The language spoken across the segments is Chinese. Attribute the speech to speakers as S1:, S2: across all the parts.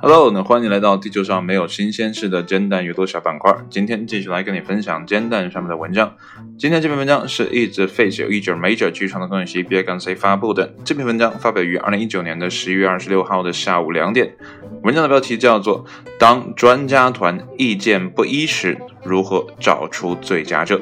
S1: Hello，那欢迎来到地球上没有新鲜事的煎蛋阅读小板块。今天继续来跟你分享煎蛋上面的文章。今天这篇文章是一直 face 一直 major 剧场的更新别跟 C 发布的。这篇文章发表于二零一九年的十一月二十六号的下午两点。文章的标题叫做《当专家团意见不一时，如何找出最佳者》。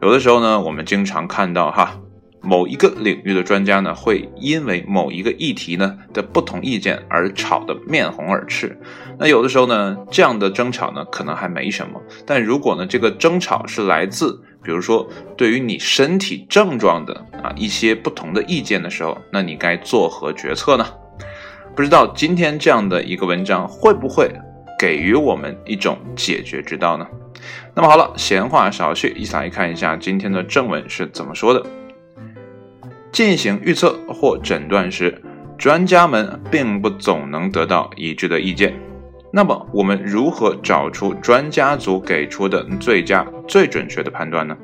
S1: 有的时候呢，我们经常看到哈。某一个领域的专家呢，会因为某一个议题呢的不同意见而吵得面红耳赤。那有的时候呢，这样的争吵呢可能还没什么，但如果呢这个争吵是来自，比如说对于你身体症状的啊一些不同的意见的时候，那你该作何决策呢？不知道今天这样的一个文章会不会给予我们一种解决之道呢？那么好了，闲话少叙，一起来看一下今天的正文是怎么说的。进行预测或诊断时，专家们并不总能得到一致的意见。那么，我们如何找出专家组给出的最佳、最准确的判断呢？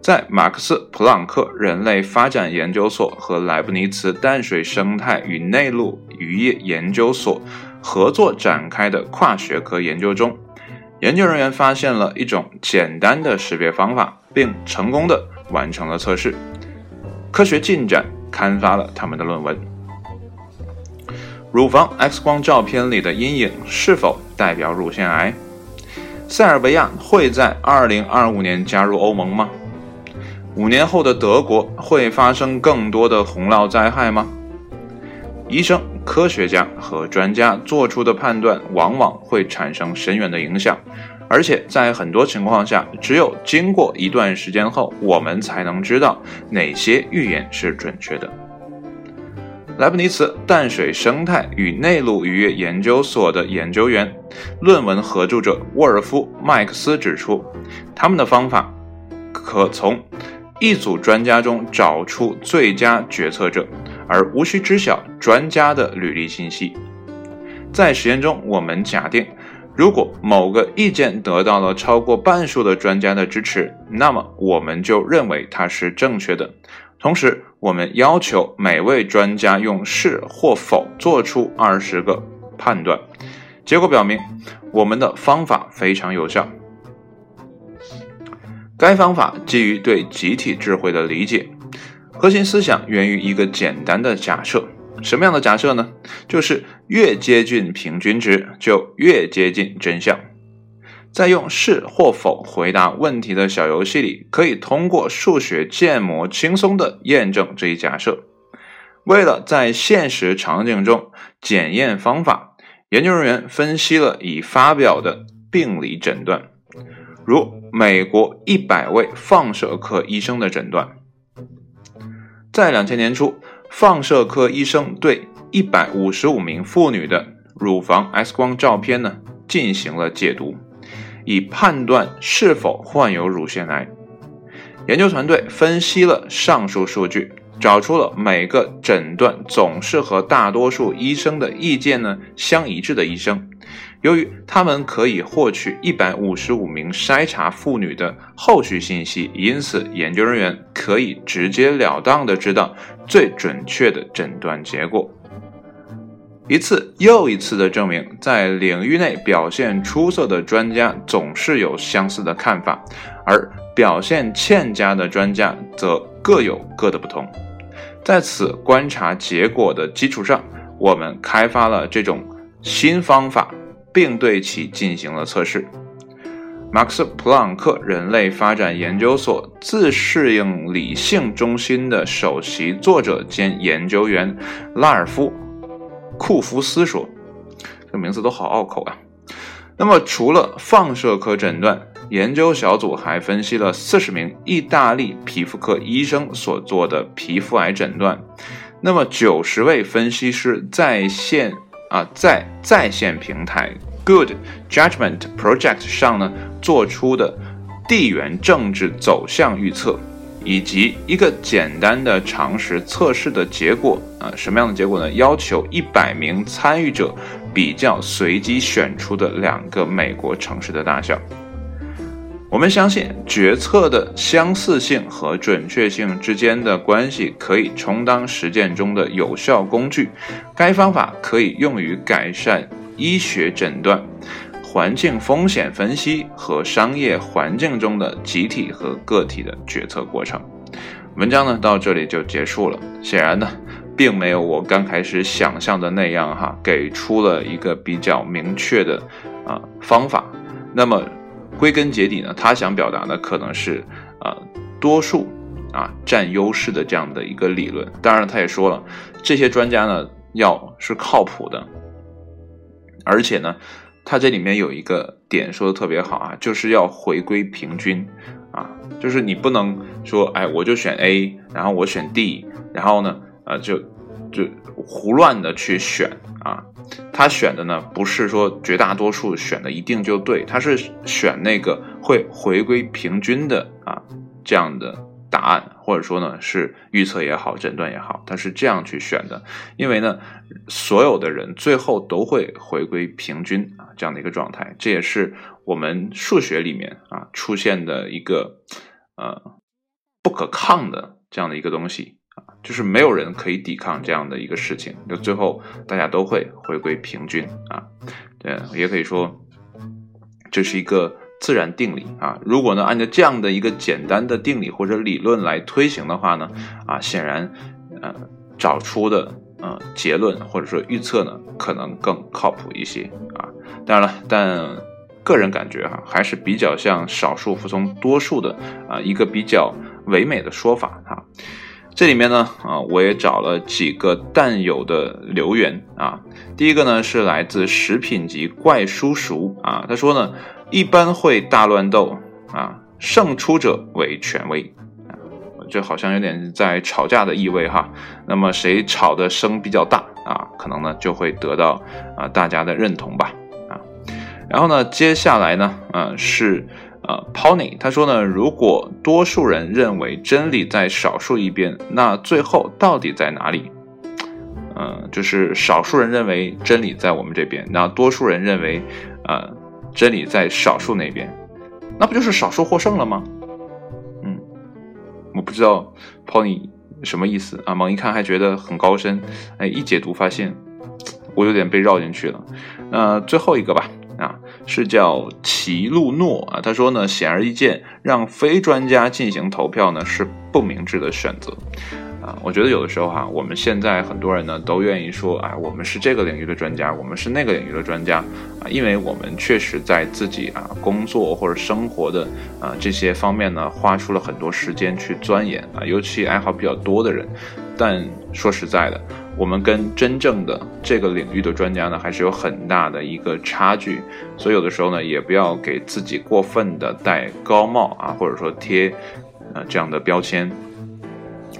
S1: 在马克思·普朗克人类发展研究所和莱布尼茨淡水生态与内陆渔业研究所合作展开的跨学科研究中，研究人员发现了一种简单的识别方法，并成功的完成了测试。科学进展刊发了他们的论文。乳房 X 光照片里的阴影是否代表乳腺癌？塞尔维亚会在2025年加入欧盟吗？五年后的德国会发生更多的洪涝灾害吗？医生、科学家和专家做出的判断往往会产生深远的影响。而且在很多情况下，只有经过一段时间后，我们才能知道哪些预言是准确的。莱布尼茨淡水生态与内陆渔业研究所的研究员、论文合著者沃尔夫·麦克斯指出，他们的方法可从一组专家中找出最佳决策者，而无需知晓专家的履历信息。在实验中，我们假定。如果某个意见得到了超过半数的专家的支持，那么我们就认为它是正确的。同时，我们要求每位专家用是或否做出二十个判断。结果表明，我们的方法非常有效。该方法基于对集体智慧的理解，核心思想源于一个简单的假设。什么样的假设呢？就是越接近平均值，就越接近真相。在用是或否回答问题的小游戏里，可以通过数学建模轻松地验证这一假设。为了在现实场景中检验方法，研究人员分析了已发表的病理诊断，如美国一百位放射科医生的诊断，在两千年初。放射科医生对一百五十五名妇女的乳房 X 光照片呢进行了解读，以判断是否患有乳腺癌。研究团队分析了上述数据，找出了每个诊断总是和大多数医生的意见呢相一致的医生。由于他们可以获取一百五十五名筛查妇女的后续信息，因此研究人员可以直截了当的知道最准确的诊断结果。一次又一次的证明，在领域内表现出色的专家总是有相似的看法，而表现欠佳的专家则各有各的不同。在此观察结果的基础上，我们开发了这种新方法。并对其进行了测试。马克思·普朗克人类发展研究所自适应理性中心的首席作者兼研究员拉尔夫·库夫斯说：“这名字都好拗口啊。”那么，除了放射科诊断，研究小组还分析了四十名意大利皮肤科医生所做的皮肤癌诊断。那么，九十位分析师在线啊，在在线平台。Good Judgment Project 上呢做出的地缘政治走向预测，以及一个简单的常识测试的结果啊，什么样的结果呢？要求一百名参与者比较随机选出的两个美国城市的大小。我们相信决策的相似性和准确性之间的关系可以充当实践中的有效工具。该方法可以用于改善医学诊断、环境风险分析和商业环境中的集体和个体的决策过程。文章呢到这里就结束了。显然呢，并没有我刚开始想象的那样哈，给出了一个比较明确的啊方法。那么。归根结底呢，他想表达的可能是，呃，多数啊占优势的这样的一个理论。当然，他也说了，这些专家呢要是靠谱的，而且呢，他这里面有一个点说的特别好啊，就是要回归平均啊，就是你不能说，哎，我就选 A，然后我选 D，然后呢，呃，就就胡乱的去选啊。他选的呢，不是说绝大多数选的一定就对，他是选那个会回归平均的啊这样的答案，或者说呢是预测也好，诊断也好，他是这样去选的。因为呢，所有的人最后都会回归平均啊这样的一个状态，这也是我们数学里面啊出现的一个呃不可抗的这样的一个东西啊。就是没有人可以抵抗这样的一个事情，就最后大家都会回归平均啊，对，也可以说这是一个自然定理啊。如果呢按照这样的一个简单的定理或者理论来推行的话呢，啊，显然呃找出的呃结论或者说预测呢可能更靠谱一些啊。当然了，但个人感觉哈还是比较像少数服从多数的啊一个比较唯美的说法哈。这里面呢，啊，我也找了几个淡友的留言啊。第一个呢是来自食品级怪叔叔啊，他说呢，一般会大乱斗啊，胜出者为权威啊，这好像有点在吵架的意味哈。那么谁吵的声比较大啊，可能呢就会得到啊大家的认同吧啊。然后呢，接下来呢，啊是。呃，Pony 他说呢，如果多数人认为真理在少数一边，那最后到底在哪里？嗯，就是少数人认为真理在我们这边，那多数人认为，呃，真理在少数那边，那不就是少数获胜了吗？嗯，我不知道 Pony 什么意思啊，猛一看还觉得很高深，哎，一解读发现我有点被绕进去了。那最后一个吧。啊，是叫齐路诺啊。他说呢，显而易见，让非专家进行投票呢是不明智的选择。啊，我觉得有的时候哈，我们现在很多人呢都愿意说，哎，我们是这个领域的专家，我们是那个领域的专家啊，因为我们确实在自己啊工作或者生活的啊这些方面呢花出了很多时间去钻研啊，尤其爱好比较多的人。但说实在的。我们跟真正的这个领域的专家呢，还是有很大的一个差距，所以有的时候呢，也不要给自己过分的戴高帽啊，或者说贴呃这样的标签，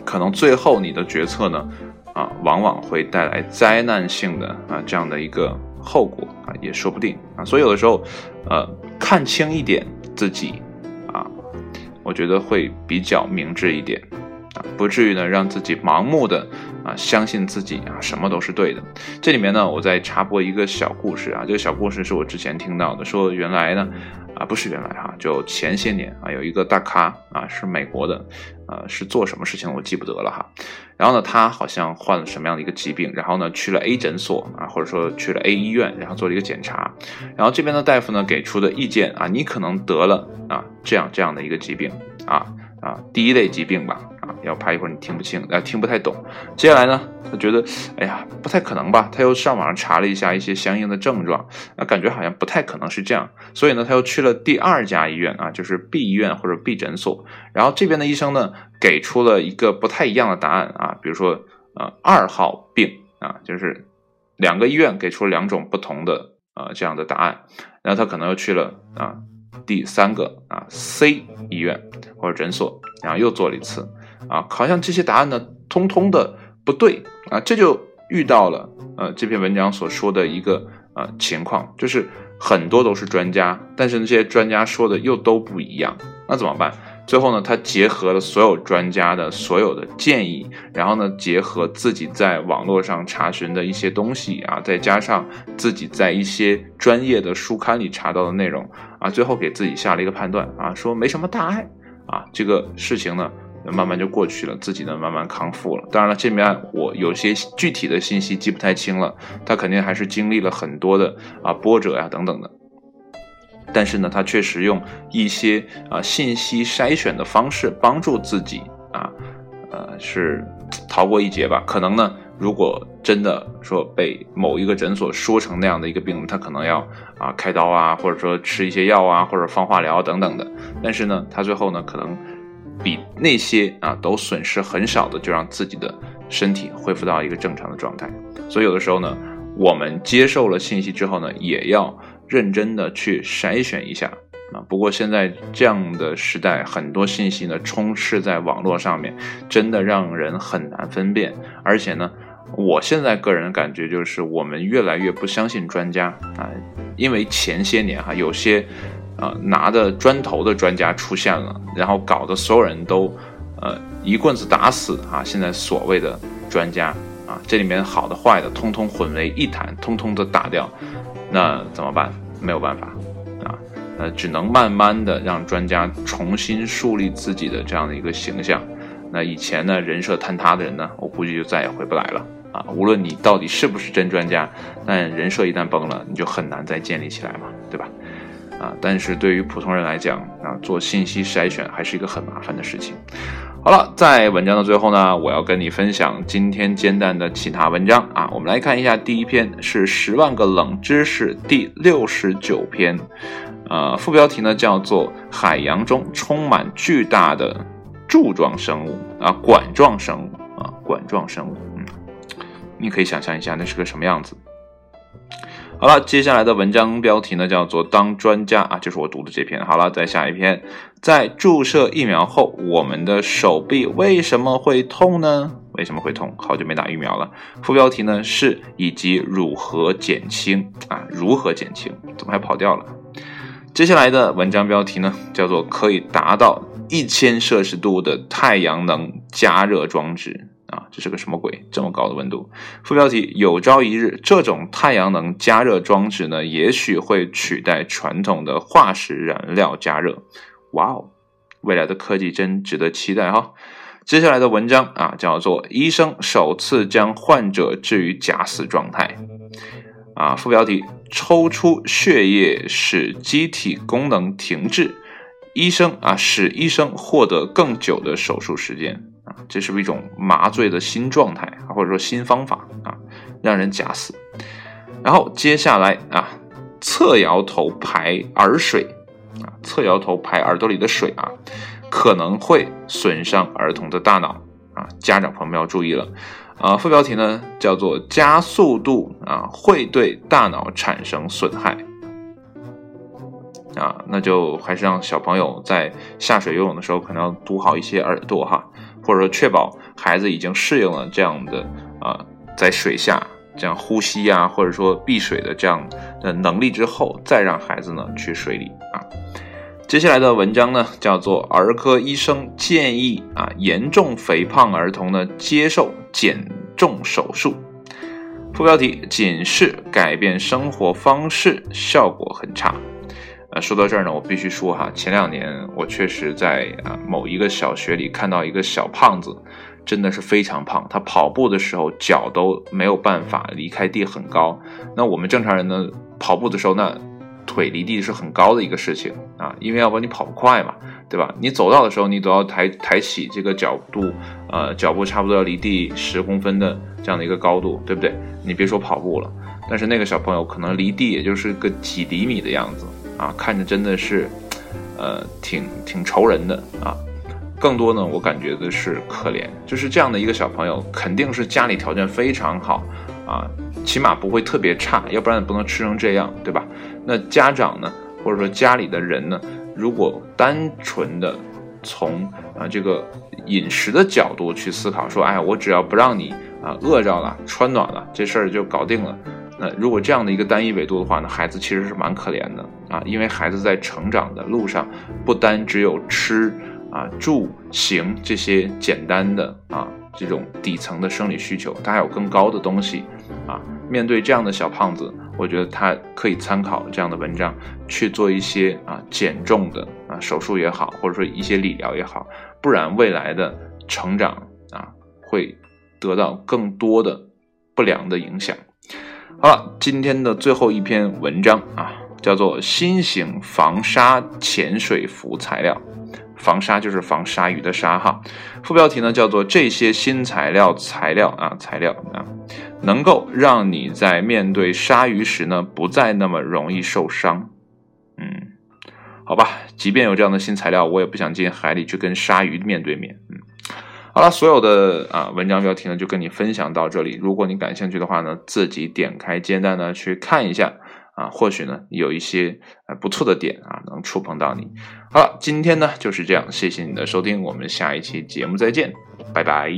S1: 可能最后你的决策呢，啊，往往会带来灾难性的啊这样的一个后果啊，也说不定啊，所以有的时候，呃，看清一点自己啊，我觉得会比较明智一点。啊不至于呢，让自己盲目的啊相信自己啊什么都是对的。这里面呢，我再插播一个小故事啊，这个小故事是我之前听到的，说原来呢，啊不是原来哈，就前些年啊有一个大咖啊是美国的，呃是做什么事情我记不得了哈。然后呢，他好像患了什么样的一个疾病，然后呢去了 A 诊所啊，或者说去了 A 医院，然后做了一个检查，然后这边的大夫呢给出的意见啊，你可能得了啊这样这样的一个疾病啊啊第一类疾病吧。要怕一会儿你听不清，啊，听不太懂。接下来呢，他觉得，哎呀，不太可能吧？他又上网上查了一下一些相应的症状，啊，感觉好像不太可能是这样。所以呢，他又去了第二家医院啊，就是 B 医院或者 B 诊所。然后这边的医生呢，给出了一个不太一样的答案啊，比如说，呃，二号病啊，就是两个医院给出了两种不同的呃这样的答案。然后他可能又去了啊第三个啊 C 医院或者诊所，然后又做了一次。啊，好像这些答案呢，通通的不对啊，这就遇到了呃这篇文章所说的一个呃情况，就是很多都是专家，但是那些专家说的又都不一样，那怎么办？最后呢，他结合了所有专家的所有的建议，然后呢，结合自己在网络上查询的一些东西啊，再加上自己在一些专业的书刊里查到的内容啊，最后给自己下了一个判断啊，说没什么大碍啊，这个事情呢慢慢就过去了，自己呢慢慢康复了。当然了，这边我有些具体的信息记不太清了，他肯定还是经历了很多的啊波折呀等等的。但是呢，他确实用一些啊信息筛选的方式帮助自己啊，呃是逃过一劫吧。可能呢。如果真的说被某一个诊所说成那样的一个病，他可能要啊开刀啊，或者说吃一些药啊，或者放化疗等等的。但是呢，他最后呢，可能比那些啊都损失很少的，就让自己的身体恢复到一个正常的状态。所以有的时候呢，我们接受了信息之后呢，也要认真的去筛选一下。啊，不过现在这样的时代，很多信息呢充斥在网络上面，真的让人很难分辨，而且呢。我现在个人感觉就是，我们越来越不相信专家啊，因为前些年哈，有些啊拿着砖头的专家出现了，然后搞得所有人都呃一棍子打死啊。现在所谓的专家啊，这里面好的坏的通通混为一谈，通通的打掉，那怎么办？没有办法啊，呃，只能慢慢的让专家重新树立自己的这样的一个形象。那以前呢，人设坍塌的人呢，我估计就再也回不来了。啊，无论你到底是不是真专家，但人设一旦崩了，你就很难再建立起来嘛，对吧？啊，但是对于普通人来讲，啊，做信息筛选还是一个很麻烦的事情。好了，在文章的最后呢，我要跟你分享今天煎蛋的其他文章啊。我们来看一下，第一篇是《十万个冷知识》第六十九篇，呃，副标题呢叫做“海洋中充满巨大的柱状生物啊，管状生物啊，管状生物”。嗯你可以想象一下，那是个什么样子。好了，接下来的文章标题呢，叫做“当专家”啊，就是我读的这篇。好了，再下一篇，在注射疫苗后，我们的手臂为什么会痛呢？为什么会痛？好久没打疫苗了。副标题呢是以及如何减轻啊？如何减轻？怎么还跑掉了？接下来的文章标题呢，叫做“可以达到一千摄氏度的太阳能加热装置”。啊，这是个什么鬼？这么高的温度？副标题：有朝一日，这种太阳能加热装置呢，也许会取代传统的化石燃料加热。哇哦，未来的科技真值得期待哈！接下来的文章啊，叫做“医生首次将患者置于假死状态”。啊，副标题：抽出血液使机体功能停滞，医生啊，使医生获得更久的手术时间。这是不是一种麻醉的新状态啊，或者说新方法啊，让人假死。然后接下来啊，侧摇头排耳水啊，侧摇头排耳朵里的水啊，可能会损伤儿童的大脑啊，家长朋友们要注意了啊。副标题呢叫做加速度啊会对大脑产生损害啊，那就还是让小朋友在下水游泳的时候可能要堵好一些耳朵哈。或者说确保孩子已经适应了这样的啊，在水下这样呼吸呀，或者说避水的这样的能力之后，再让孩子呢去水里啊。接下来的文章呢叫做儿科医生建议啊，严重肥胖儿童呢接受减重手术。副标题：仅是改变生活方式，效果很差。说到这儿呢，我必须说哈，前两年我确实在啊某一个小学里看到一个小胖子，真的是非常胖，他跑步的时候脚都没有办法离开地很高。那我们正常人呢，跑步的时候那腿离地是很高的一个事情啊，因为要不然你跑不快嘛，对吧？你走道的时候你都要抬抬起这个角度，呃，脚步差不多要离地十公分的这样的一个高度，对不对？你别说跑步了，但是那个小朋友可能离地也就是个几厘米的样子。啊，看着真的是，呃，挺挺愁人的啊。更多呢，我感觉的是可怜，就是这样的一个小朋友，肯定是家里条件非常好啊，起码不会特别差，要不然也不能吃成这样，对吧？那家长呢，或者说家里的人呢，如果单纯的从啊这个饮食的角度去思考，说，哎，我只要不让你啊饿着了、穿暖了，这事儿就搞定了。那如果这样的一个单一维度的话呢，孩子其实是蛮可怜的啊，因为孩子在成长的路上，不单只有吃啊、住、行这些简单的啊这种底层的生理需求，他还有更高的东西啊。面对这样的小胖子，我觉得他可以参考这样的文章去做一些啊减重的啊手术也好，或者说一些理疗也好，不然未来的成长啊会得到更多的不良的影响。好了，今天的最后一篇文章啊，叫做新型防鲨潜水服材料。防鲨就是防鲨鱼的鲨哈，副标题呢叫做这些新材料材料啊材料啊，能够让你在面对鲨鱼时呢不再那么容易受伤。嗯，好吧，即便有这样的新材料，我也不想进海里去跟鲨鱼面对面。嗯，好了，所有的啊文章标题呢就跟你分享到这里。如果你感兴趣的话呢，自己点开煎蛋呢去看一下。啊，或许呢有一些呃不错的点啊，能触碰到你。好了，今天呢就是这样，谢谢你的收听，我们下一期节目再见，拜拜。